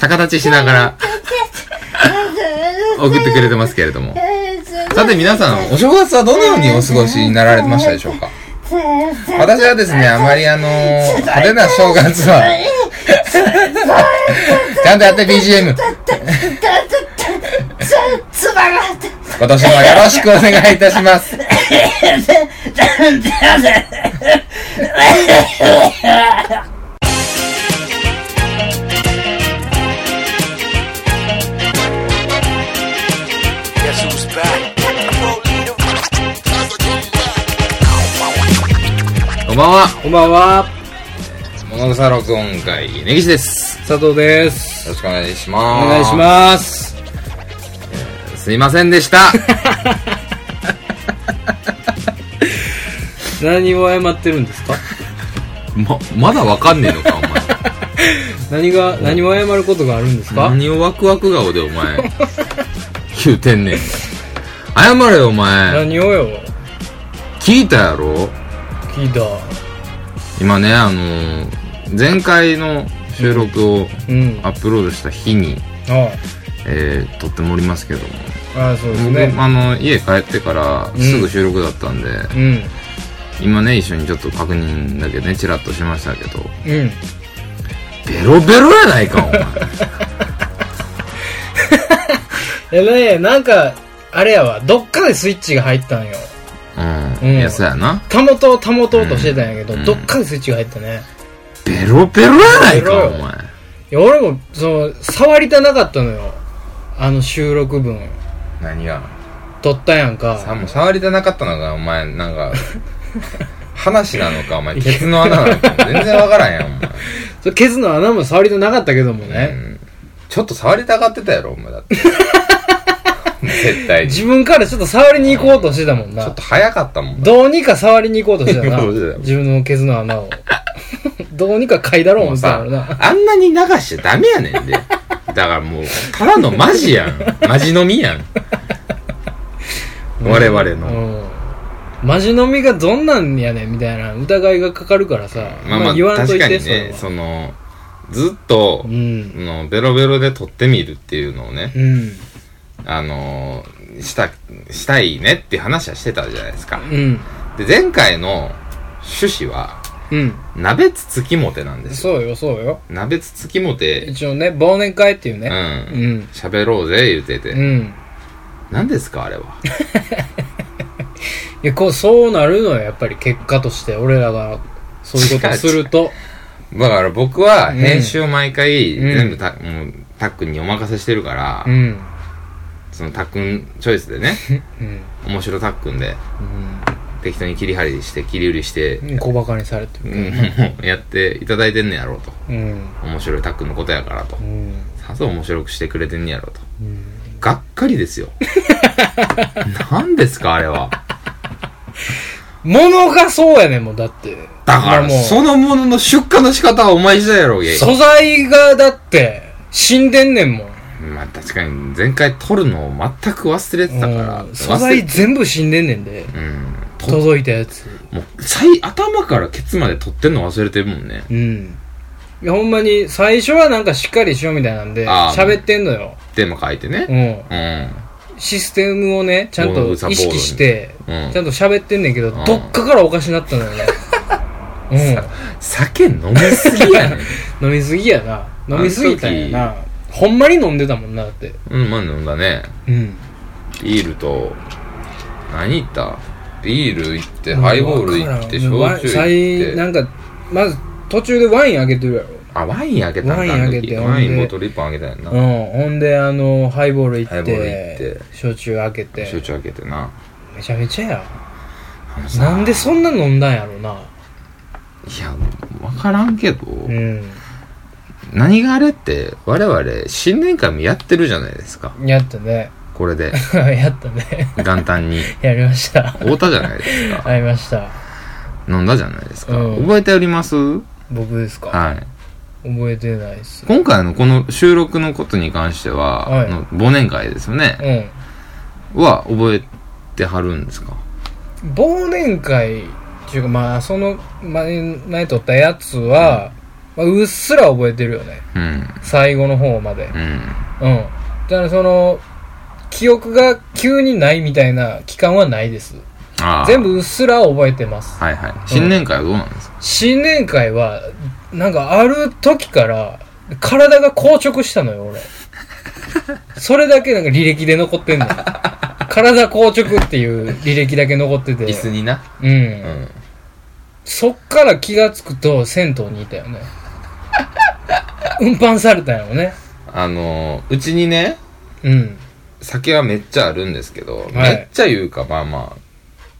逆立ちしながら 送ってくれてますけれども。さて皆さん、お正月はどのようにお過ごしになられましたでしょうか？私はですね、あまりあの派手な正月は、ちゃんとやって BGM。今年もよろしくお願いいたします。んばんは。こんばんは、物草録音会、根岸です。佐藤です。よろしくお願いしおます。願いします。す。すいませんでした。何を謝ってるんですか？ま、まだわかんねえのか、お前。何が、何を謝ることがあるんですか？何をワクワク顔でお前、言うてんねん。謝れよ、お前。何をよ聞いたやろ？聞いた。今ね、あのー前回の収録をうん。アップロードした日に、あえー撮ってもおりますけども。あ、あそうです僕、ね。あの、家帰ってからすぐ収録だったんで、うん。今ね、一緒にちょっと確認だけね、チラッとしましたけど、うん。ベロベロやないか、お前。え、ねなんか、あれやわ、どっかでスイッチが入ったんよ。うん。うんいや、そうやな。保とう、保とうとしてたんやけど、うんどっかでスイッチが入ったね。ベロベロやないか、お前。いや、俺も、その、触りたなかったのよ。あの収録分。何が？撮ったやんか。さ、もう触りたなかったのが、お前、なんか、話なのか、お前、ケツの穴なのか、全然わからんやん、お前。それケツの穴も触りたなかったけどもうね。んちょっと触りたがってたやろ、お前だって。絶対自分からちょっと触りに行こうとしてたもんなょっ。と早かったもん。どうにか触りに行こうとしてたな。自分のケツの穴を。どうにか嗅いだろうもうさ思ってたから、な。あんなに流しちゃダメやねんで。だからもう、ただのマジやん。マジ飲みやん。我々の。うん。マジ飲みがどんなんやねんみたいな疑いがかかるからさ。まあまあ、言わんと確いて、かにね、それは。その、ずっとう、ん。のベロベロで撮ってみるっていうのをね、うん。あのーした、したいねって話はしてたじゃないですか。うん。で、前回の趣旨は、うん。鍋つつきもてなんですよ。そうよ、そうよ。鍋つつきもて、一応ね、忘年会っていううね。ん。うん。喋ろうぜ、言うてて。うん。何ですか、あれは？いや、こう、そうなるのよ、やっぱり結果として。俺らが、そういうことすると。だから僕は編集を毎回うん全部た、もうタックンにお任せしてるから、うん。そのタックンチョイスでね、うん。面白タックンで適当に切り張りして切り売りして、うん。小馬鹿にされてる。うん、やっていただいてんねやろうと。うん。面白いタックンのことやからとう。ん。さぞ面白くしてくれてんねやろうと。うん。がっかりですよ。何ですか、あれは。物がそうやねんもん、だって。だから、もうそのものの出荷の仕方はお前次第やろうげ。素材がだって、死んでんねんもん。まあ確かに前回撮るのを全く忘れてたから。うん素材全部死んでんねんで。うん。と届いたやつ。もう、最、頭からケツまで撮ってんの忘れてるもんね。うん。いや、ほんまに、最初はなんかしっかりしようみたいなんで、あー喋ってんのよ。テーマ書いてね。うん。うん。システムをね、ちゃんと意識して、うんちゃんと喋ってんねんけど、んどっかからおかしなったのよね。酒飲みすぎやねん。うん。飲みすぎやな。飲みすぎたんやな。ほんまに飲んでたもんな、だって。うん、まあ飲んだね。うん。ビールと、何行った？ビール行って、ハイボール行って、焼酎行っ最て。なんか、まず、途中でワインあげてるやろ。あ、ワインあげたんだワインあげてワインボトル1本あげたんやんな。うん。ほんで、あの、ハイボール行って、焼酎開けて。焼酎あげてな。めちゃめちゃや。なんでそんな飲んだんやろな。いや、わからんけど、うん。何があれって、我々、新年会もやってるじゃないですか。やったね。これで、やったね。元旦に。やりました。会うたじゃないですか。会いました。飲んだじゃないですか。うん覚えております？僕ですか？はい。覚えてないっす。今回のこの収録のことに関しては、はいあの忘年会ですよね。うん。は、覚えてはるんですか？忘年会っていうかまあその前前撮ったやつは、まあ、うっすら覚えてるよねうん。最後の方までうん。うんだからその記憶が急にないみたいな期間はないです。全部うっすら覚えてますはいはい。新年会はどうなんですか、新年会はなんかある時から体が硬直したのよ俺 それだけなんか履歴で残ってんの体硬直っていう履歴だけ残ってて椅子にな。うんうん。そっから気がつくと銭湯にいたよね。運搬されたよね。あのー、うちにね、うん。酒はめっちゃあるんですけど、はいめっちゃ言うか、まあまあ、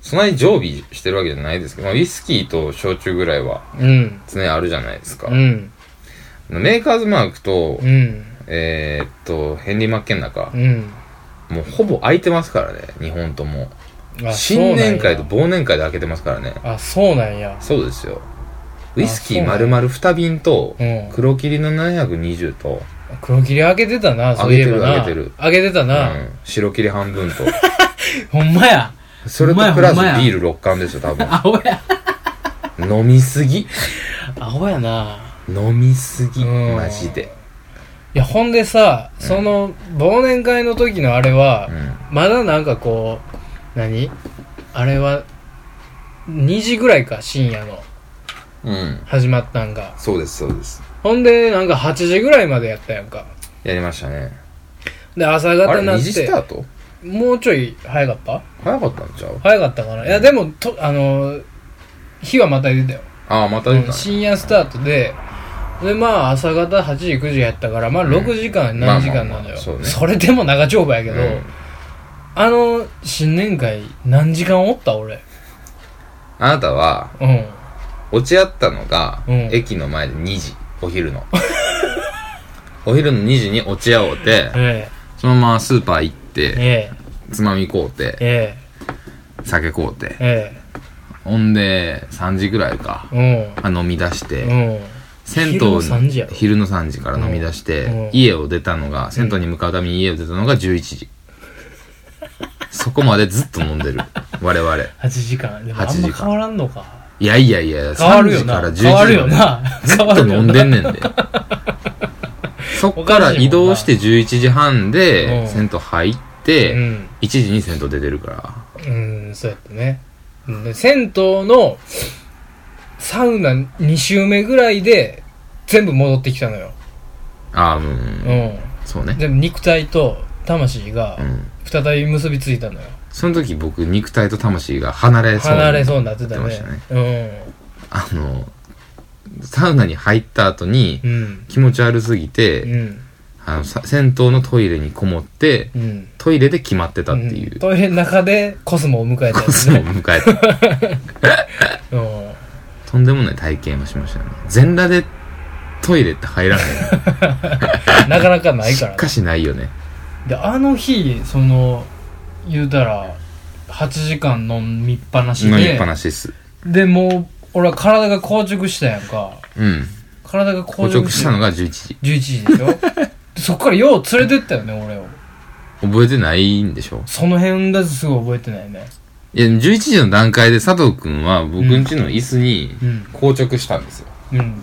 そんなに常備してるわけじゃないですけど、まあ、ウイスキーと焼酎ぐらいはうん。常にあるじゃないですか。うん。メーカーズマークと、うん。えーっと、ヘンリー・マッケンナかう、ん。もうほぼ空いてますからね、日本とも。あ新年会と忘年会で開けてますからね。なんやあ、そうなんや。そうですよ。ウイスキー丸々2瓶とうん、黒霧の720と、黒霧開けてたな、そういえばな。開けてる開けてたうな。ん、白霧半分と、ほんまや。それとほんまやプラスほんまやビール6缶ですよ、多分。アホや。飲みすぎ？アホやな。飲みすぎ。うんマジで。いや、ほんでさ、その、忘年会の時のあれはう、ん。まだなんかこう、何？あれは、2時ぐらいか、深夜の。うん。始まったんが。そうです、そうです。ほんで、なんか8時ぐらいまでやったやんか。やりましたね。で、朝あれ、方になっ2時スターて、ト？もうちょい早かった？早かったんちゃう？早かったかないや、でも、と、あの、日はまた出たよ。ああ、また出たね。深夜スタートで、で、まあ、朝方8時、9時やったから、まあ、ん6時間、まあ何時間なのよ。そうねれでも長丁場やけど、うんあの、新年会、何時間おった俺？あなたは、うん。落ち合ったのが、うん駅の前で2時。お昼の。お昼の2時に落ち合おうて、えそのままスーパー行っえ、て、えつまみ買うて、え、え酒買うてえ、、えほんで、3時ぐらいか、え、あ飲み出して、うん。うん。銭湯昼の3時やろ？昼の3時から飲み出して、うん家を出たのが、銭湯に向かうために家を出たのが11時。そこまでずっと飲んでる。我々。8時間。でもあ8時間んま変わらんのか。いやいやいや、変わる3よな。時から11時までな。ずっと飲んでんねんで。そっから移動して11時半うで、ん銭湯入っうて、ん。1時に銭湯出てるから。うん、そうやったね。銭湯のサウナ2周目ぐらいで全部戻ってきたのよ。ああ、うん。うん。そうね。全部肉体と魂がうん。再び結びついたのよ。その時僕、肉体と魂が離れそうに離れそうになってたなってまねしたね。。うん。あの、サウナに入った後にうん。気持ち悪すぎうて、ん。あの、さ銭湯のトイレにこもって、うん。トイレで決まってたっていんう、トイレの中でコスモを迎えたやコスをつね。迎えた。うん。とんでもない体験をしましたね。全裸でトイレって入らない。なかなかないからねしかしないよね。であの日その言うたら8時間飲みっぱなしで。飲みっぱなしです。でもう俺は体が硬直したやんか。うん。体が硬硬直し直したのが11時。11時でしょ。でそっからよう連れてったよね俺を。覚えてないんでしょ？その辺だとすごい覚えてないね。いや、11時の段階で佐藤くんは僕ん家の椅子にうん。硬直したんですよ。うん。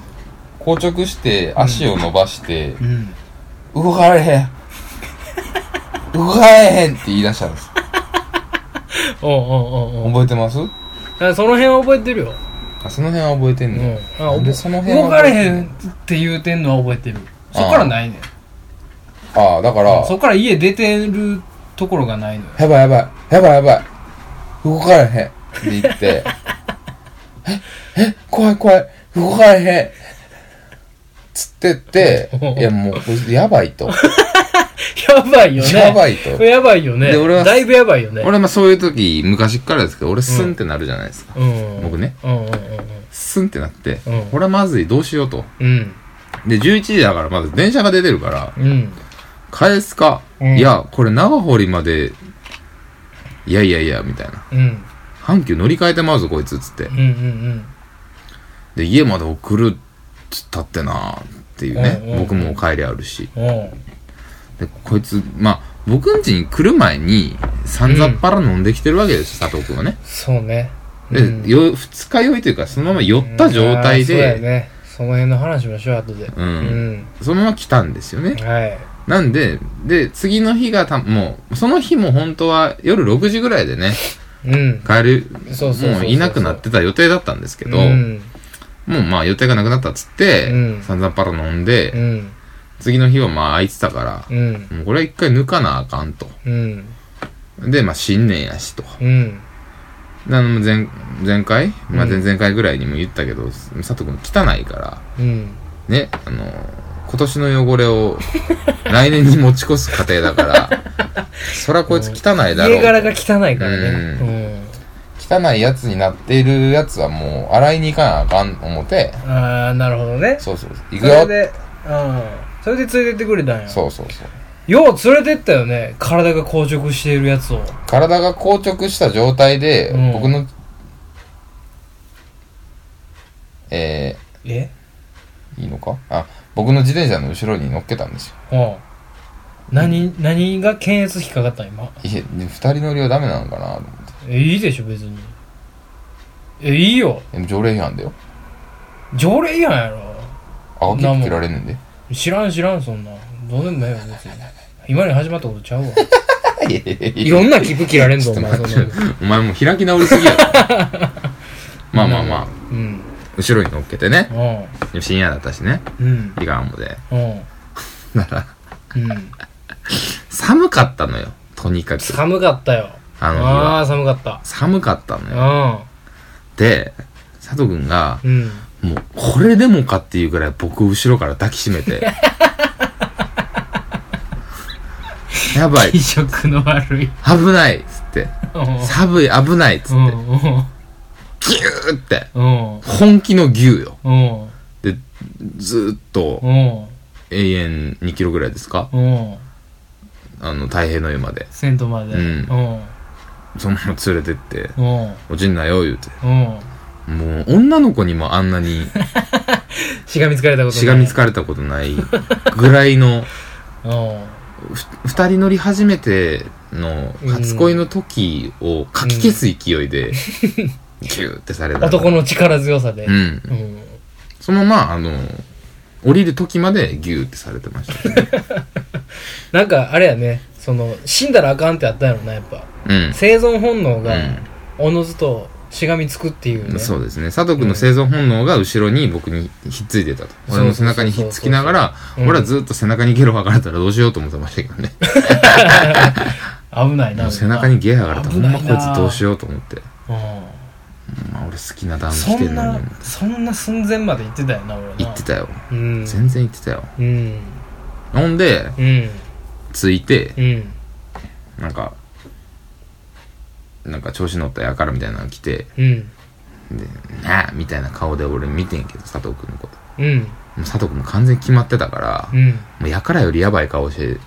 硬直して足を伸ばして、うん。動かれへん。動かれへんって言い出したんです。おうおうおうおう。覚えてます？だからその辺は覚えてるよ。あ、その辺は覚えてんうん。の、あなんでその辺は動かれへんって言うてんのは覚えてる。そっからないねん。ああ、だから、そっから家出てるところがないのよ。やばいやばい、やばいやばい、動かれへんって言って、え、え、怖い怖い、動かれへん。つってって、いやもう、やばいと。やばいよね。やばいと。やばいよね。で俺はだいぶやばいよね。俺まあそういう時、昔っからですけど、俺スンってなるじゃないですか。うん。僕ね。うんうんスンってなって、うんこれはまずい、どうしようと。うん。うん。で、11時だからまだ電車が出てるから、うん。返すか、うんいや、これ長堀まで、いやいやいや、みたいな。うん。阪急乗り換えてまうぞ、こいつ、つってうん。うんで、家まで送るっつったってなっていうね、うんうんうん僕も帰りあるし。うん。うん。で、こいつ、まあ、僕ん家に来る前に、さんざっぱら飲んできてるわけですよ、佐藤くんはね。そうね。で、うんよ、二日酔いというか、そのまま酔った状態うんあーそうやで、ね。その辺の話しましょう、後で。うんうん。そのまま来たんですよね。はい。なんで、で、次の日がた、もう、その日も本当は夜6時ぐらいでね、うん。帰る、そうそうそうそうもういなくなってた予定だったんですけど、うん。もうまあ予定がなくなったっつって、うん散々パラ飲んで、うん。次の日はまあ空いてたから、うん。もうこれは一回抜かなあかんと。うん。で、まあ新年やしと。うん。であの前、前回？まあうん前々回ぐらいにも言ったけど、佐藤くん汚いから、うん。ね、あの、今年の汚れを 来年に持ち越す過程だから、そらこいつ汚いだろう。家柄が汚いからね。うん汚いやつになっているやつはもう洗いに行かなあかん思って、うん。ああ、なるほどね。そうそうそう。行くよ。それで、うん。それで連れてってくれたんや。そうそうそう。よう連れてったよね。体が硬直しているやつを。体が硬直した状態で、うん僕の、ええ？ー、いいのか？あ、僕の自転車の後ろに乗っけたんですよ。うん。何、何が検閲引っかかったん今？いえ、で二人乗りはダメなのかな？と思って。え、いいでしょ、別に。え、いいよ。でも条例違反だよ。条例違反やろ。赤切符切られんねんで。知らん知らん、そんな。どうでもええよ、別に。今に始まったことちゃうわ。いろんな切符切られんぞ、お前、そんなの。お前もう開き直りすぎやろ。まあまあまあ、うん。後ろに乗っけてね。う深夜だったしね。ん。うん。いかんもで。うん。だから、うん。寒かったのよ。とにかく。寒かったよ。あの日は。あ寒かった。寒かったのよ。うで、佐藤くんが、ん。うん。もう、これでもかっていうぐらい僕を後ろから抱きしめて。やばい気。色の悪い。危ないっつって。うん。寒い、危ないっつって。うん。ギューって。うん。本気の牛よ。うん。で、ずーっとう、ん。永遠2キロぐらいですか？うん。あの、太平の湯まで。銭湯まで。うんうん。そのまま連れてって、うん。落ちんなよ、言うて。うん。もう、女の子にもあんなに しがみつかれたことない。しがみつかれたことないぐらいの、うん。ふ二人乗り初めての初恋の時をかき消す勢いで、ギューってされた。男の力強さで。うん。うん。そのまま、あの、降りる時までギューってされてました、ね。なんか、あれやね、その、死んだらあかんってあったやろな、やっぱ。うん。生存本能が、うんおのずとしがみつくっていうね。そうですね。佐藤君の生存本能が後ろに僕にひっついてたと。俺の背中にひっつきながら、うん俺はずっと背中にゲロ吐かれたらどうしようと思ってましたけどね。危ないな。背中にゲロ吐かれたらほんまこいつどうしようと思って。うまあ俺好きなダウンん。着てるのにな。、そんな寸前まで行ってたよな、俺な。言ってたよ。うん。全然言ってたよ。うん。ほんで、うん。着いて、うん。なんか、なんか調子乗ったやからみたいなの来て、うん。で、なあみたいな顔で俺見てんけど、佐藤君のこと。うん。もう佐藤君も完全に決まってたから、うん。もうやからよりやばい顔して、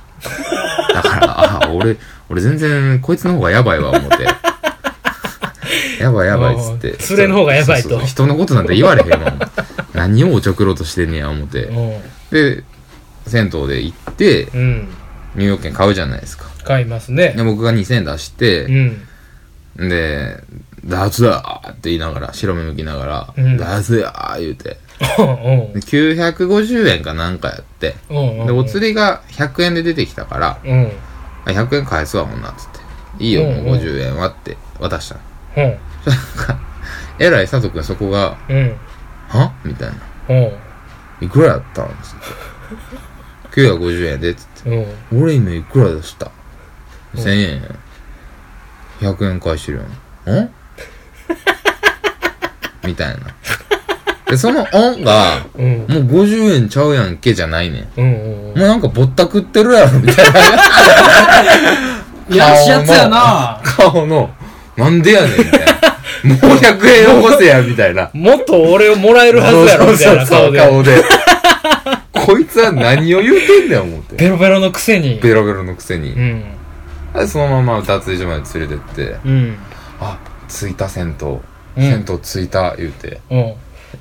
だから、あ、俺、俺全然こいつの方がやばいわ、思って。やばいやばいっつって。れの方がやばいと人のことなんて言われへんもん。何をおちょくろうとしてんねや、思って。うん。で、銭湯で行って、うん。入浴券買うじゃないですか。買いますねで、。僕が2000円出しうて、ん。で、ダーツだーって言いながら、白目向きながら、うんダーツやー言うて。うんで、950円かなんかやって。うん。うん。で、お釣りが100円で出てきたから、うん。あ100円返すわ、ほんなっつって。いいよ、もう50円はって渡したの。うん。えらい佐藤くんそこが、うん。は？みたいな。うん。いくらやったん？つって。950円で、つって。うん。俺今いくらでした、?1000 円。100円返してるやん。んみたいな。で、そのんが、うん。もう50円ちゃうやんけじゃないねん。うん。うん。もうなんかぼったくってるやろ、みたいな。いやらしいやつやな。顔の、なんでやねん、みたいな。もう100円よこせや、みたいな。もっと俺をもらえるはずやろ、みたいな顔で。顔で。こいつは何を言うてんだよ、思って。ベロベロのくせに。ベロベロのくせに。うん。でそのまま脱衣所まで連れてって、うん。あ、着いた銭湯。うん銭湯着いた、言うて。うん。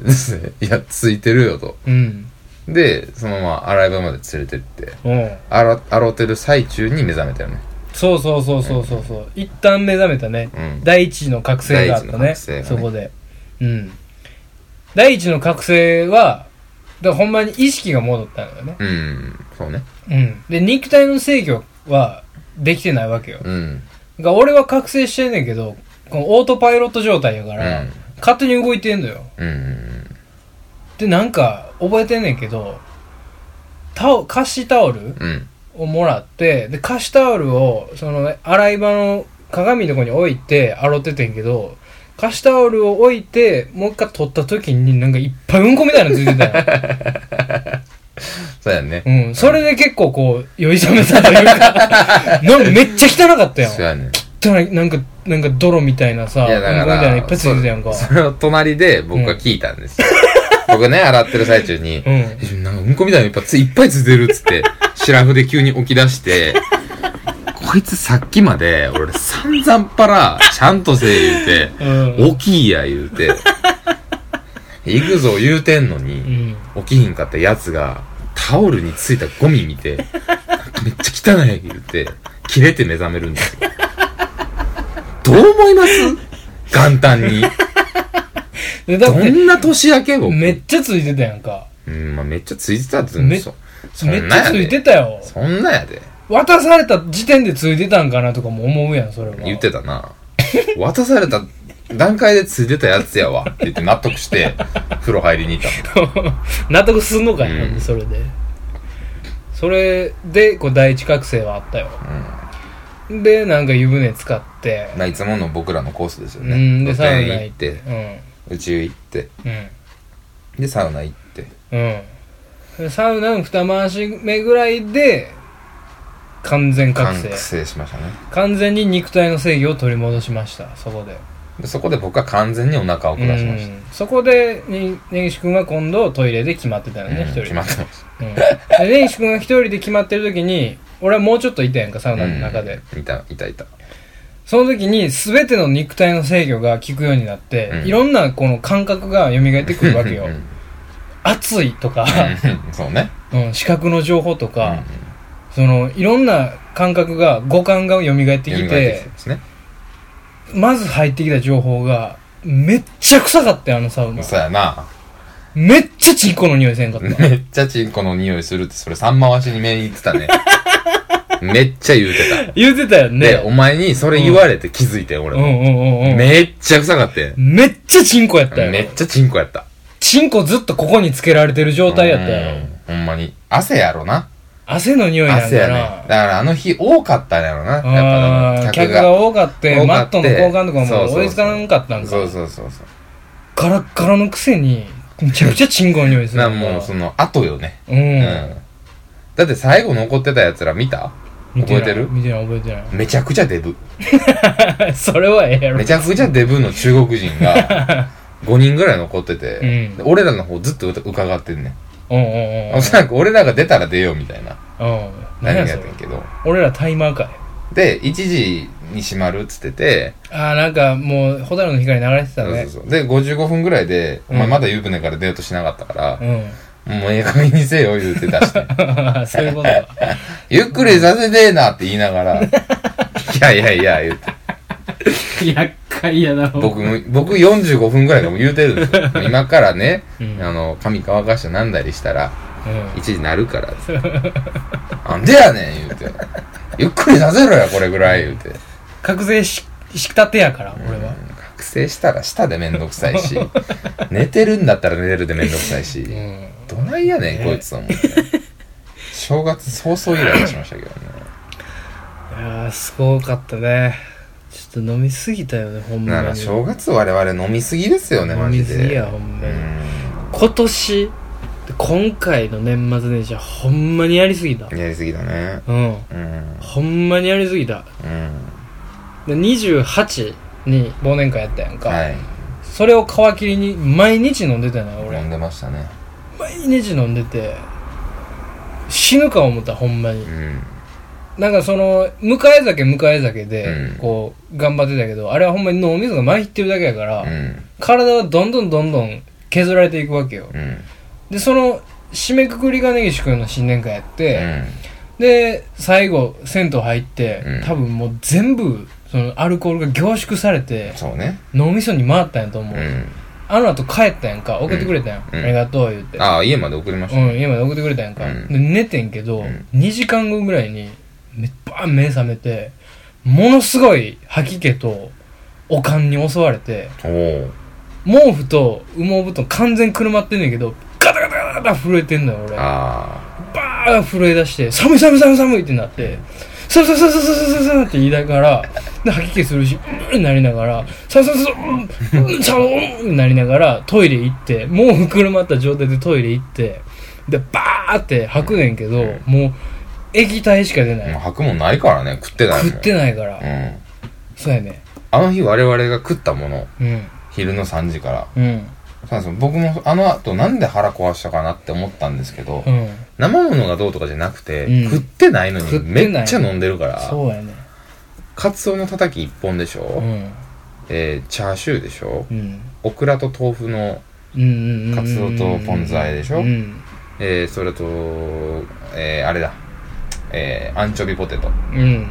ですね。いや、着いてるよと。うん。で、そのまま洗い場まで連れてって、うん。洗、洗ってる最中に目覚めたよね。そうそうそうそうそうそう。一旦目覚めたね。うん。第一の覚醒があった第一のね。覚醒がねそこで。うん。第一の覚醒は、だからほんまに意識が戻ったのよね。うん。そうね。うん。で、肉体の制御はできてないわけよ。うん。俺は覚醒してんねんけど、このオートパイロット状態やから、うん勝手に動いてんのよ。うん。で、なんか、覚えてんねんけど、タオ、貸しタオルうん。をもらって、で、貸しタオルを、その、洗い場の鏡のとこに置いて洗っててんけど、貸しタオルを置いて、もう一回取った時になんかいっぱいうんこみたいなのついてたよ。そうやね。うん。それで結構こう、酔い覚めたというか、なんかめっちゃ汚かったよ。そうやね。汚い、なんか、なんか泥みたいなさ、いや、だかうんこみたいなのいっら、ぱいついてたやんか。そそれを隣で僕が聞いたんですよ。僕ね、洗ってる最中に、うん。えなんかうんこみたいなのいっぱいついてるっつって、シラフで急に起き出して、こいつさっきまで、俺散々パラ、ちゃんとせえ言うて、うん。大きいや言うて、行くぞ言うてんのうに、ん。起きひんかったやつが、タオルについたゴミ見て、めっちゃ汚い言うて、切れて目覚めるんですよ。どう思います？元旦に。どんな年明け僕？めっちゃついてたやんか。うん、まあめっちゃついてたってめそそめっんなやでちゃついてたよ。そんなやで。渡された時点でついてたんかなとかも思うやん、それは。言ってたな。渡された段階でついてたやつやわって言って納得して、風呂入りに行ったの。納得すんのかい、うんそれで。それで、こう、第一覚醒はあったよ。で、なんか湯船使って、まあいつもの僕らのコースですよね。うん、で、サウナ行っ行って。宇宙行って、うん。で、サウナ行って。うん。でサウナの二回し目ぐらいで、完全覚醒。覚醒しましたね。完全に肉体の制御を取り戻しました、そこで。でそこで僕は完全にお腹を下しましうんそこで、ね、根岸君は今度トイレで決まってたよた。ね、うん一人で。決まってましうん。で根岸君が一人で決まってる時に、俺はもうちょっといたやんか、サウた。ナの中で。うん。いた、いたいた。その時に全ての肉体の制御が効くようになって、うんいろんなこの感覚が蘇ってくるわけようん。うん暑いとか、うんそうね。うん、視覚の情報とか、うんその、いろんな感覚が、五感が蘇ってき蘇っててきて、ですね。まず入ってきた情報が、めっちゃ臭かったよ、あのサウナ。そうやな。めっちゃチンコの匂いせんかった。めっちゃチンコの匂いするって、それ三回しに目に言ってたね。めっちゃ言うて言うてたよた。ね。で、お前にそれ言われて気づいて、俺も。うんうんうんうん。めっちゃ臭かって。めっちゃチンコやったよ。めっちゃチンコやった。チンコずっとここにつけられてる状態やったよ。うんほんまに。汗やろな。汗の匂いなん汗やね。だな。だからあの日多かったんやろな。やっぱあーあの客が多かって、マットの交換とかも追いつかんかったんか。そうそうそうそう。ガラッガラのくせに、めちゃくちゃチンコの匂いするなんもうその後よね。う。うんん。だって最後残ってた奴ら見た？見覚えてる？見てない覚えてめちゃくちゃデブ。ない。それはええやろ。めちゃくちゃデブの中国人が 5人ぐらい残ってて、うんで俺らの方ずっと伺ってんねん。うんうんうん。おそらく俺らが出たら出ようみたいな。うん。何何ややってんけど。俺らタイマーかい。で、1時に閉まるっつってて、ああ、なんかもう、ホタルの光流れてたねそうそう。そう。で、55分ぐらいで、お前うんまだ湯船から出ようとしなかったから、うん。もうええ加減にせよ言うて出して。そういうことだ。ゆっくりさせてえなって言いながら、いやいやいや言うて。厄介やな、僕、僕45分ぐらいでも言うてるんですよ。今からね、うんあの、髪乾かして飲んだりしたら、うん。1時なるから。なんでやねん言うて。ゆっくりさせろや、これぐらい言うて。覚醒し、したてやから、俺は。覚醒したら舌でめんどくさいし、寝てるんだったら寝てるでめんどくさいし、うん。どないやねん、こいつと思って。正月早々イライラしましたけどね。いやー、すごかったね。ちょっと飲みすぎたよね、ほんまに。だから正月我々飲みすぎですよね、マジで。飲みすぎやほんまにうん今年、今回の年末年始はほんまにやりすぎた。やりすぎだね。うん。うん。ほんまにやりすぎた。うん。で、28に忘年会やったやんか。はい。それを皮切りに毎日飲んでたよね、俺飲。んでましたね。毎日飲んでて、死ぬか思ったほんまにうんなんかその迎え酒迎え酒でうん。こう頑張ってたけど、あれはほんまに脳みそが参ってるだけやから、うん。体はどんどんどんどん削られていくわけよ。うん。でその締めくくりが根岸君の新年会やって、うん。で最後銭湯入って、うん。多分もう全部そのアルコールが凝縮されてそうね。脳みそに回ったんやと思う、うん。あの後帰ったやんか。送ってくれたやん、うん。ありがとう言って。ああ家まで送りました。うん、家まで送ってくれたやんか。うん。で、寝てんけど、うん。2時間後ぐらいに、めっバーン目覚めて、ものすごい吐き気と、おかんに襲われて、毛布と羽毛布団完全くるまってんねんけど、ガタガタガタガタ震えてんのよ、俺。あバーン震え出して、寒い寒い寒い寒いってなって、そうそうそうそうそうそうそうって言いながら、で、吐き気するし、うんなりながら、そうそうそう、うん、うん、寒いうんなりながら、トイレ行って、毛布くるまった状態でトイレ行って、で、バーって吐くねんけど、もう、液体しか出なあもうい。吐くもんないからね食ってないもん食ってないから。うんそうやね。あの日我々が食ったものうん。昼の3時からうん。そうなんですよ僕もあの後なんで腹壊したかなって思ったんですけど、うん。生ものがどうとかじゃなくて、うん食ってないの食にってないめっちゃ飲んでるからそうやね。カツオのたたき1本でしょ、うん。えーチャーシューでしょうん。オクラと豆腐の、うんうんうん。カツオとポン酢和えでしょうん。えーそれと、えーあれだ、えーアンチョビポテトうん。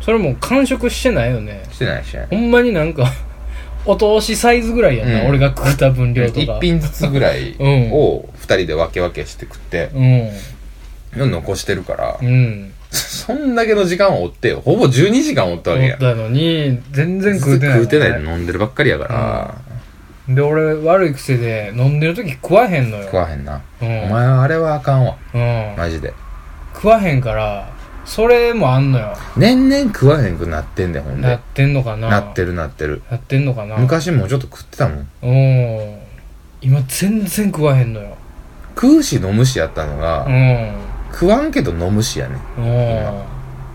それもう完食してないよね。してないしねほんまになんか、お通しサイズぐらいやんな、うん俺が食った分量とか。一品ずつぐらい うんを2人で分け分けして食って、うん。残してるから、うん。そんだけの時間を追ってよほぼ12時間追ったわけや思ったのに、全然食うてない、食うてないで飲んでるばっかりやから、で、俺、悪い癖で、飲んでる時食わへんのよ。食わへんな、うん。お前はあれはあかんわうん。マジで食わへんから、それもあんのよ。年々食わへんくなってんでほんでなってんのかななってるなってるなってんのかな昔もうちょっと食ってたもんうん。今全然食わへんのよ。食うし飲むしやったのが、うん。食わんけど飲むしやね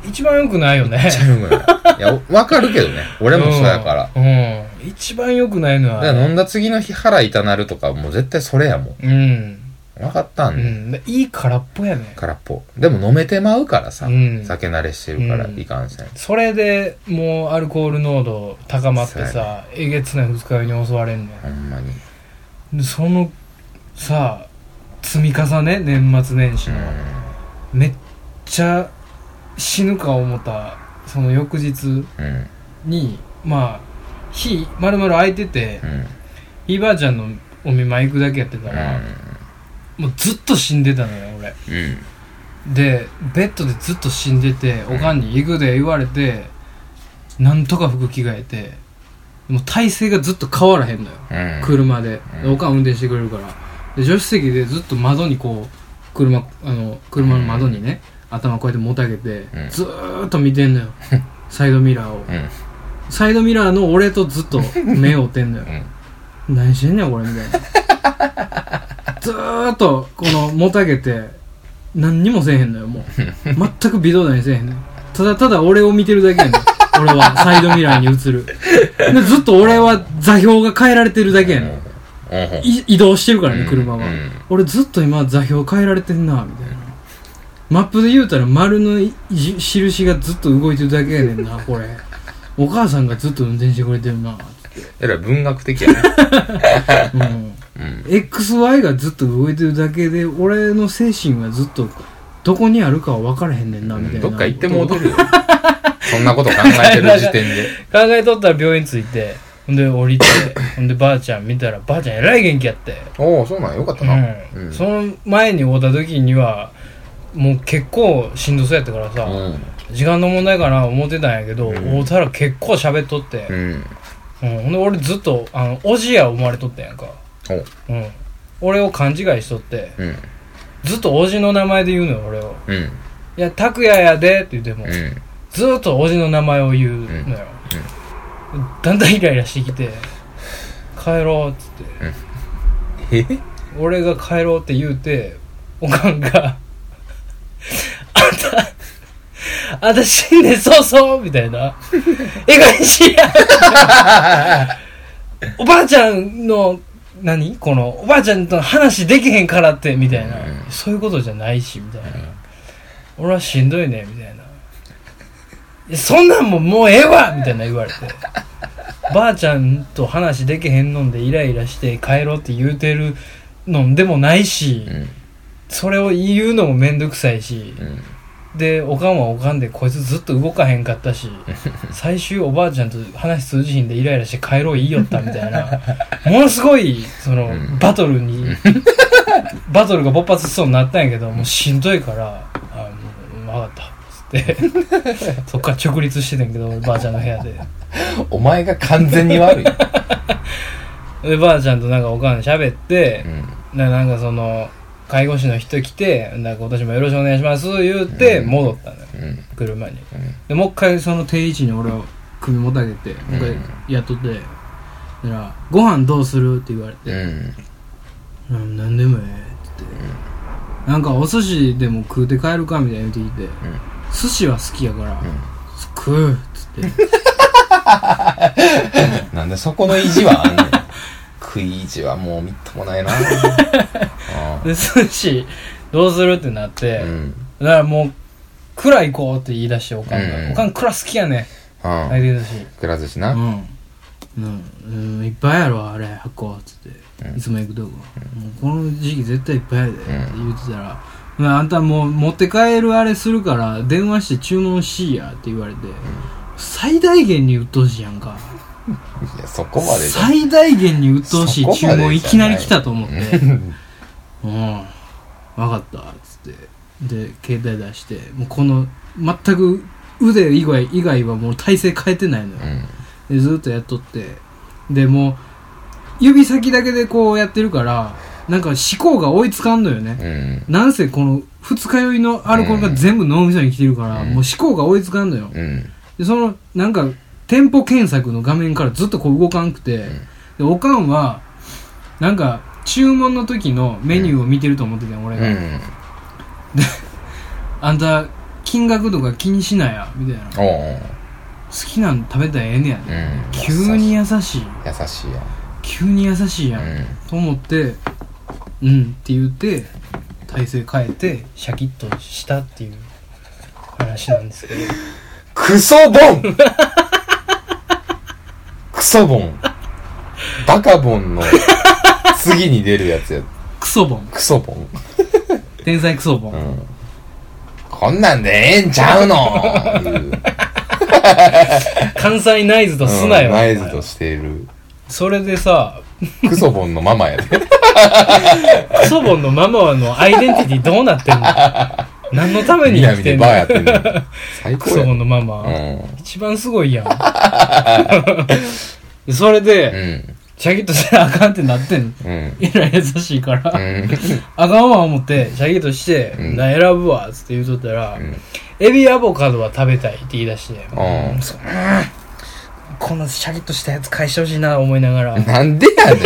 うん。一番良くないよね。めっちゃよくないいやわかるけどね俺もそうやから、うん。うん。一番良くないのは。だから飲んだ次の日腹痛なるとかもう絶対それやもんうん。分かったんうね、ん。でいい空っぽやね。空っぽ。でも飲めてまうからさ、うん。酒慣れしてるからうん。いかんせん、それでもうアルコール濃度高まってそうさ、えげつない二日酔いに襲われんねほんまに。ん。で、その、さ、積み重ね、年末年始うの。ん。めっちゃ死ぬか思った、その翌日うん。に、まあ、日、まるまる空いててう、ん。ひいばあちゃんのお見舞い行くだけやってたら、もうずっと死んでたのよ、俺。うん。でベッドでずっと死んでておかんに「行くで」言われてなんとか服着替えてもう体勢がずっと変わらへんのよ、うん。車で。うん。でおかん運転してくれるから。で助手席でずっと窓にこう車あの車の窓にね、頭こうやってもたげて、うん。ずーっと見てんのよ サイドミラーを。うん。サイドミラーの俺とずっと目を追ってんのよ。うん。何してんねんこれみたいなずーっとこのもたげて何にもせえへんのよもう。全く微動だにせえへんのよ。ただただ俺を見てるだけやねん。俺はサイドミラーに映る。でずっと俺は座標が変えられてるだけやねん。移動してるからねうん。車は、うん。俺ずっと今座標変えられてんなみたいな。マップで言うたら丸の印がずっと動いてるだけやねんなこれ。お母さんがずっと運転してくれてるなえらい文学的やね。うんうん XY がずっと動いてるだけで俺の精神はずっとどこにあるかは分からへんねんなみたいな。どっか行ってもうてるよ。そんなこと考えてる時点で。考えとったら病院着いてほんで降りてほんでばあちゃん見たらばあちゃんえらい元気やって。おおそうなんよかったな。ううん。んその前に会った時にはもう結構しんどそうやったからさ、うん。時間の問題かな思ってたんやけど、うん。会うたら結構喋っとって。う、ん。うん。ほんで俺ずっとあのおじや思われとったやんか、おう。ん、俺を勘違いしとって。うん。ずっとおじの名前で言うのよ俺を。うん。いや、拓也やでって言っても、うん。ずーっとおじの名前を言うのよ。だん。だん。イライラしてきて、帰ろうっつって。え？俺が帰ろうって言うて、おかんが、あんた、あんた死んでそうそうみたいな。えがいしやおばあちゃんの何？この、おばあちゃんと話できへんからって、みたいな。うんそういうことじゃないし、みたいな。俺はしんどいね、みたいな。そんなんももうええわみたいな言われて。ばあちゃんと話できへんのんでイライラして帰ろうって言うてるのでもないし、うんそれを言うのもめんどくさいし、うんで、おかんはおかんでこいつずっと動かへんかったし、最終おばあちゃんと話通じひんでイライラして帰ろう言いよったみたいな、ものすごい、その、うんバトルに、バトルが勃発しそうになったんやけど、もうしんどいから、あ、もう、わかった。つって、そっから直立してたんやけど、俺ばあちゃんの部屋で。お前が完全に悪い。で、ばあちゃんとなんかおかんで喋ってう、んななんかその、介護士の人来て、なんか今年もよろしくお願いします、言うて、うん。戻ったのよ、うん。車に。うん。でもう一回その定位置に俺を首もたげてもう一回やっとって、だから「ご飯どうする?」って言われて。うん「うん、何でもええ」って言って、なんかお寿司でも食うて帰るかみたいな言うてきて、寿司は好きやから、食うっつって。なんでそこの意地はあんねん。食い意地はもうみっともないな。あ で寿司どうするってなって、あうん。だからもう蔵行こうって言い出しておかんが、うん。おかん蔵好きやねん。いてたしくら寿司な。うん、うん。うん、いっぱいやろあれ箱っつって、うん。いつも行くとこ、もうこの時期絶対いっぱいやでって言ってたら、まああんたもう持って帰るあれするから電話して注文しいやって言われて、最大限に鬱陶しいやんかいや、そこまでじゃ最大限に鬱陶しい注文いきなり来たと思って。うん。うん分かったっつって。で携帯出して。もうこの全く腕以外以外はもう体勢変えてないのよ、うん。でずっとやっとって。でもう指先だけでこうやってるからなんか思考が追いつかんのよね、うん。なんせこの二日酔いのアルコールが全部脳みそに来てるから、うん。もう思考が追いつかんのよ、うん。でそのなんか店舗検索の画面からずっとこう動かんくて、でおかんはなんか注文の時のメニューを見てると思ってたよ俺が、うん。あんた金額とか気にしなやみたいな。好おう。きなん食べたらええねや。で、うん。急に優しい。優しいや急に優しいやん、ん。と思ってうんって言って体勢変えてシャキッとしたっていう話なんですけど。クソボンクソボンバカボンの次に出るやつや。クソボンクソボン。天才クソボン、うん。こんなんでええんちゃうの？いう関西ナイズとすなよ、うんナイズとしている。それでさクソボンのママやで。クソボンのママのアイデンティティどうなってんの？何のために生きてんの？南でバーやってんの？最高やクソのママ、うん。一番すごいやんで それで、うん。シャキッとしたらあかんってなってんうん。えらい優しいから、うん。あかんわ思ってシャキッとして、うんな選ぶわっつって言うとったら、うんエビアボカドは食べたいって言い出して、うんそううんこのシャキッとしたやつ返してほしいな思いながらなんでやねん。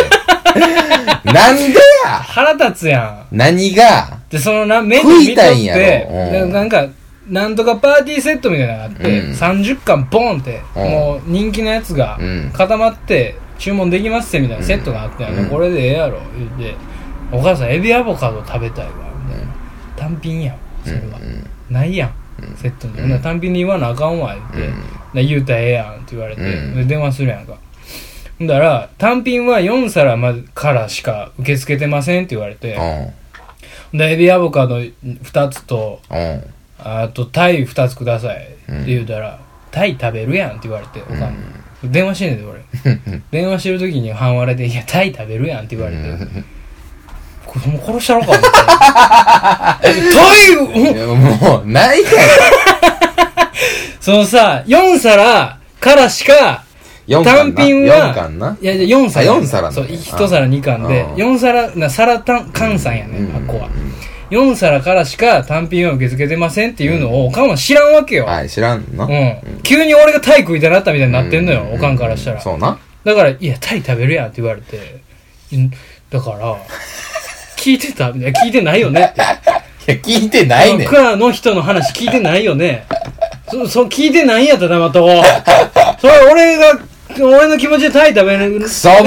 なんでや？腹立つやん。何が？でそのなメニュー見と食いたいんやろ。って、うん。でなんかなんとかパーティーセットみたいなのがあって、うん。30巻ボンって、うん。もう人気のやつがうん。固まって注文できますってみたいなセットがあって、うん。これでええやろ言うて。お母さんエビアボカド食べたいわみたいな、単品やんそれは、ないやんセットに、うん。ほんなら単品に言わなあかんわ言って、で言うたらええやんって言われて、うん。で電話するやんかだら単品は4皿までからしか受け付けてませんって言われて、うん。でエビアボカド2つとうん。あとタイ2つくださいって言うたら、タイ食べるやんって言われておかん。に、電話してんねんで俺。電話してる時に半割れで「いやタイ食べるやん」って言われて、子供殺したろか思って。タイもう、ないか そのさ4皿からしかよ。単品は4巻な。いや、じゃあ4皿。あ四皿ねそう、1皿2貫で、うん4皿、な、皿単、換算やね、うん発行は。4皿からしか単品は受け付けてませんっていうのを、おかんは知らんわけよ。はい、知らんの？うん。急に俺がタイ食いたなったみたいになってんのよ、おかんからしたら。そうな。だから、いや、タイ食べるやんって言われて、んだから、聞いてたみたいな、聞いてないよねって。いや、聞いてないねんク。ラの人の話聞いてないよね。そ、そ、聞いてないんやったら黙っとこう。それ俺が、俺の気持ちでタイ食べるク。ソボン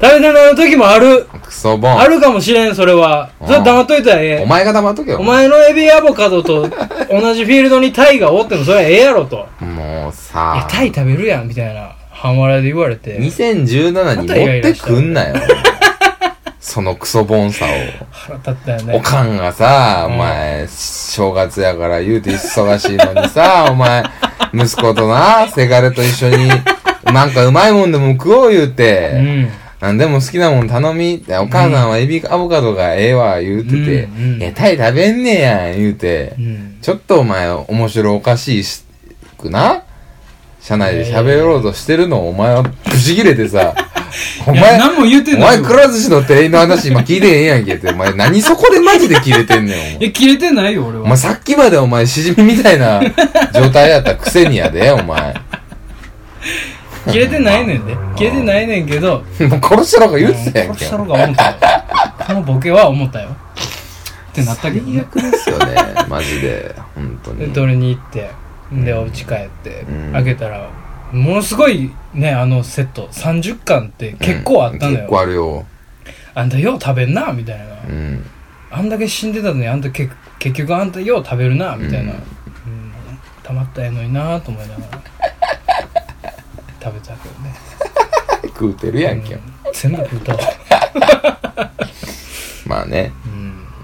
食べてない時もある。クソボン。あるかもしれん、それは。うんそれ黙っといたらええ。お前が黙っとけよ。お前のエビアボカドと同じフィールドにタイがおってもそれはええやろと。もういやさ、、タイ食べるやん、みたいな。半笑いで言われて。2017に持ってくんなよ。そのクソボンさを。腹立ったよおね。かんがさ、うんお前、正月やから言うて忙しいのにさ、お前、息子とな、せがれと一緒に、なんかうまいもんでも食おう言ううて、ん。なんでも好きなもん頼みって、お母さんはエビアボカドがええわ言うてて、うんうんえ、タイ食べんねやん言うてう、ん。ちょっとお前面白おかしいしくな車内で喋ろうとしてるのをお前はブチ切れてさ、お前、何も言うておないよ。前くら寿司の店員の話今聞いてへんやんけって、お前何そこでマジで切れてんねん、お前いや、切れてないよ、俺は。お前さっきまでお前しじみみたいな状態やったくせにやで、お前。切れてないねんで。切れてないねんけど、もう殺したろか言うてたやんけ。殺したろか思ったよ。このボケは思ったよ。ってなったけどね。最悪ですよね、マジで。本当で、に。取りに行って、で、お家帰ってうん、開けたら、ものすごいね、あのセット、30巻って結構あったの結構よ。あるよ。あんたよう食べんな、みたいな。うん。あんだけ死んでたのに、あんたけ結局あんたよう食べるな、みたいな。ううんん。たまったらええのになと思いながら。食べたけどね。食うてるやんけ。うん全部食うたわ。まあね。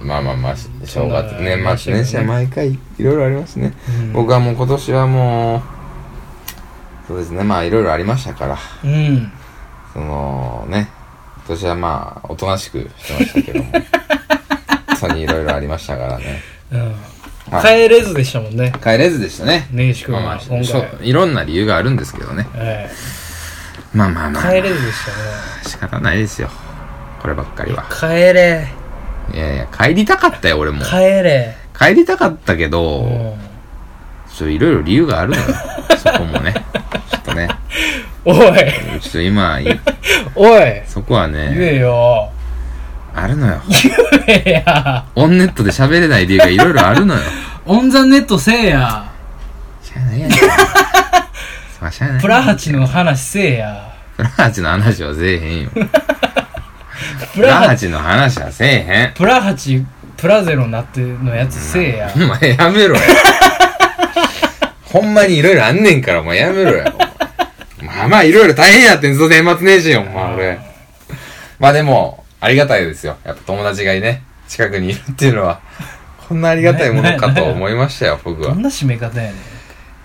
うん。まあまあまあ、し正月、年末年始は毎回いろいろありますね。うん僕はもう今年はもう、そうですね、まあいろいろありましたから、うん。そのね、今年はまあ、おとなしくしてましたけども、本当にいろいろありましたからね。うん。はい帰れずでしたもんね。帰れずでしたね。根岸君まあまあ。いろんな理由があるんですけどね。えまあまあまあ、え帰れずでしたね。仕方ないですよ。こればっかりは。帰れ。いやいや、帰りたかったよ、俺も。帰れ。帰りたかったけうど、ん。ちょいろいろ理由があるのよ。そこもね。おい。ちょっと今、いおい。そこは言ね、えよ。あるのよ。言えや。オンネットで喋れない理由がいろいろあるのよ。オンザネットせえや。しゃあないやねん。そらしゃあない。プラハチの話せえや。プラハチの話はせえへんよ。ププララハチ、ハチの話はせえへん。プラハチ、プラゼロになってのやつせえや。お前やめろよ。ほんまにいろいろあんねんから、お前やめろよ。まあまあいろいろ大変やってんぞ、年末年始よ、お前俺。まあでも、ありがたいですよ。やっぱ友達がいね、近くにいるっていうのは、こんなありがたいものかと思いましたよ、僕は。どんな締め方やね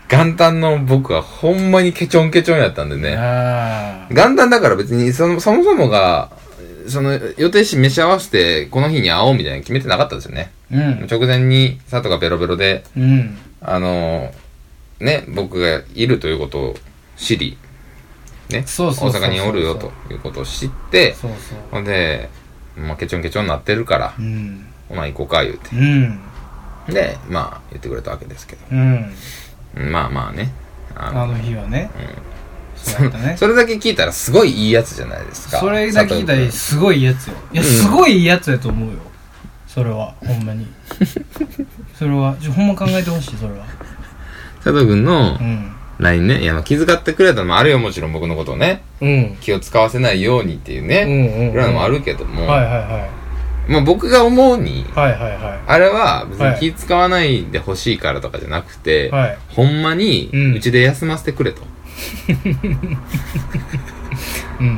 元旦の僕はほんまにケチョンケチョンやったんでん。ね。ああ。元旦だから別にその、そもそもが、その予定し飯合わせてこの日に会おうみたいなの決めてなかったんですよね。うん。直前に佐藤がベロベロで、うん。あのね、僕がいるということを知り、ね、大阪におるよということを知って、そうそう。ほんで、まあ、ケチョンケチョンになってるからう、ん。ほな行こうか言うて。うん。で、まあ言ってくれたわけですけど。うん。まあまあね。ああの日はね。そうやったね。それだけ聞いたらすごいいいやつじゃないですか。それだけ聞いたらすごいいいやつよ。いや、うんすごいいいやつやと思うよ。それは、ほんまに。それは、ほんま考えてほしい、それは。佐藤君のうん LINE ね、いやまあ気遣ってくれたのもあるよ、もちろん僕のことをね。うん。気を使わせないようにっていううんね。うん。いろんなのもあるけども、はいはいはい。まあ僕が思うに、はいはいはあれは別はいに気使わないでほしいからとかじゃなくて、い。はい。ほんまにうんうちで休ませてくれと。うんう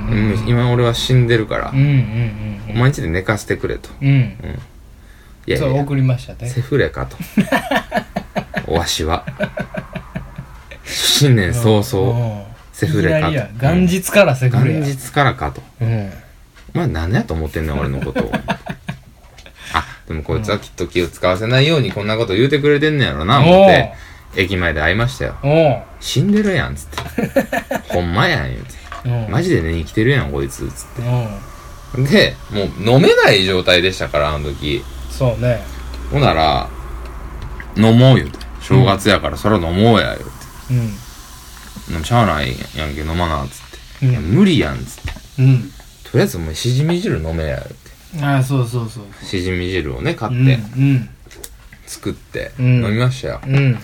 ん今俺は死んでるからうん。う、んうんうん。毎日で寝かせてくれと。うん。いやいや、そう送りましたね。セフレかと。おわしは。新年早々、々セフレかと。や。元日からセフレや。元日からかと。うん。お前何やと思ってんねん、俺のことを。あ、でもこいつはきっと気を使わせないようにこんなこと言うてくれてんねやろな、思って、駅前で会いましたよ。死んでるやん、つって。ほんまやん、言うて。マジで寝に来てるやん、こいつ、つって。で、もう飲めない状態でしたから、あの時。そうね。ほなら、飲もう言うて。正月やから、それは飲もうや、言うん。しゃあないやんけ、飲まな、つって。うんいや、無理やん、つって。うん。とりあえずお前、しじみ汁飲めや、言うて。ああ、そうそうそう。しじみ汁をね、買っうん。て、うん。作って、うん飲みましたよ。うん。効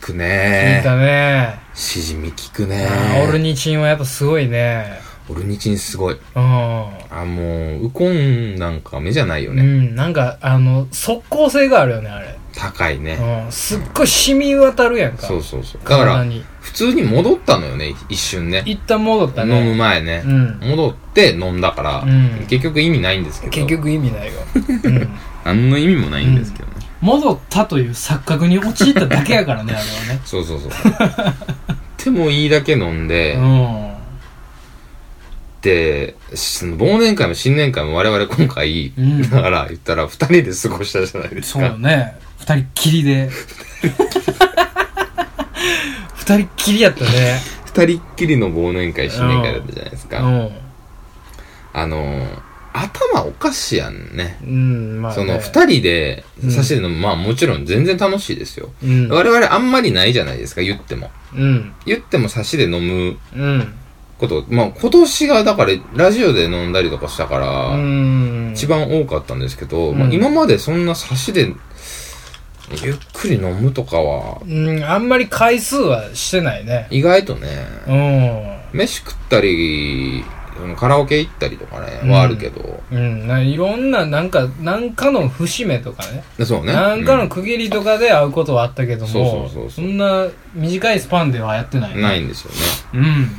く聞ねいたね。しじみ効くねああオルニチンはやっぱすごいね。オルニチンすごい。うん。あ、もう、ウコンなんか目じゃないよね。うん、なんか、あの、即効性があるよね、あれ。高いね。うん、すっごい染み渡るやんか。そうそうそう。だから、体に。普通に戻ったのよね、一瞬ね。一旦戻った飲むね。前ね。うん。戻って飲んだから、うん結局意味ないんですけど。結局意味ないよ。うん。何の意味もないんですけどね。戻ったという錯覚に陥っただけやからね、あれはね。そうそうそう。でもいいだけ飲んで、うん。で、その忘年会も新年会も我々今回、うんだから言ったら二人で過ごしたじゃないですそうよか。ね。二人っきりで。二人っきりやったね。二人っきりの忘年会新年会だったじゃないですか。うん。あの、頭おかしいやんね。うん、まあ、ね。その二人でうん差しで飲む、まあもちろん全然楽しいですよ。うん。我々あんまりないじゃないですか、言っても。うん。言っても差しで飲むうん。こと、まあ今年がだからラジオで飲んだりとかしたから、うん。一番多かったんですけど、うんまあ、今までそんな差しでゆっくり飲むとかはうん、あんまり回数はしてないね。意外とねうん。飯食ったりうんカラオケ行ったりとかね、うんはあるけどうん、ないろんな、なんか、なんかの節目とかね。そうねなんかうの区切りとかで会うことはあったけども、そうそうそうそうんな短いスパンではやってないね。ないんですよねうん。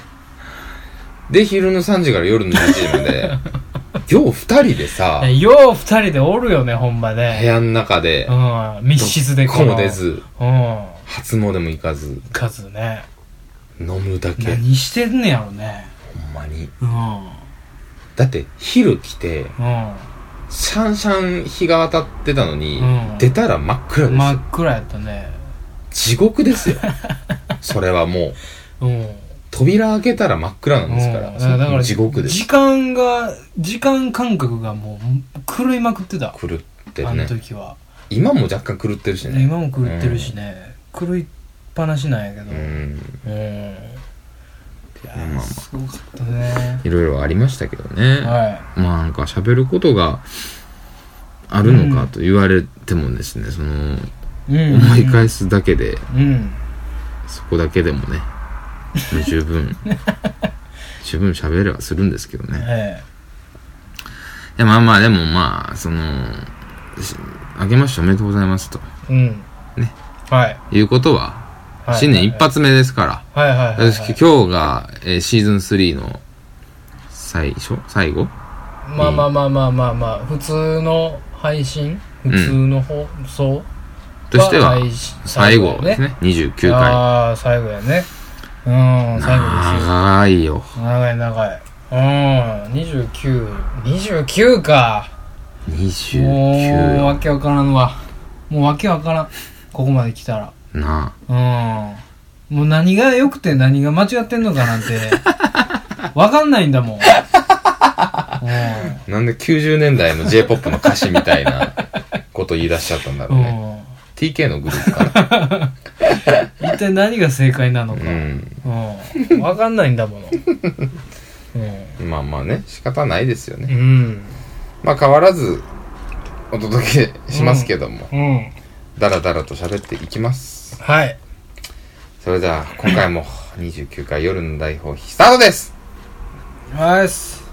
で昼の3時から夜の11時まで よう2人でさえよう二人でおるよね、ほんま部ね。屋の中でうん。密室でどこも出ずうん。初詣も行かず数ね。飲むだけほん何してんねやろね。まにうん。だって昼来てうん。シャンシャン日が当たってたのに、うん出たら真っ暗ですよ、真っ暗やったね。地獄ですよそれはもう うん。扉開けたら真っ暗なんですから、うんだから、地獄です時間が、時間感覚がもう、狂いまくってた。狂ってあのるね時は。今も若干狂ってるしね今も狂ってるしね。狂いっぱなしなんやけど。うんうん。いやまあまあすごかったね。いろいろありましたけどね、はまあなんか喋ることがあるのかと言われてもですね、そのい。うん。思い返すだけで、うん。そこだけでもね十分。十分喋れはするんですけどね。えいやまあまあでもまあそのし明けましておめでとうございますと。え。うん。ね。はい。いうことは、はい。新年一発目ですから、はいはいはいはい。私今日が、えーシーズン3の最初？最後？まあまあまあまあまあまあ、普通の配信？普通の放送？としては最後ですね。29回。ああ、最後やね。うん、最後ですよ。長いよ長い長い。うん、29、29か。もう、29よわけわからんわ。もうわけわからん。ここまで来たら。なうん。もう何が良くて何が間違ってんのかなんて、わかんないんだもん。うん。あなんで90年代の J-POP の歌詞みたいなこと言い出しちゃったんだろうね、TK のグループかなうん。一体何が正解なのか。うんうん。わかんないんだもの。まあまあね仕方ないですようん。ねうん。まあ変わらずお届けしますけども、うん。だらだらと喋っていきますはい。それでは今回も29回夜の大放棄スタートですはいっす。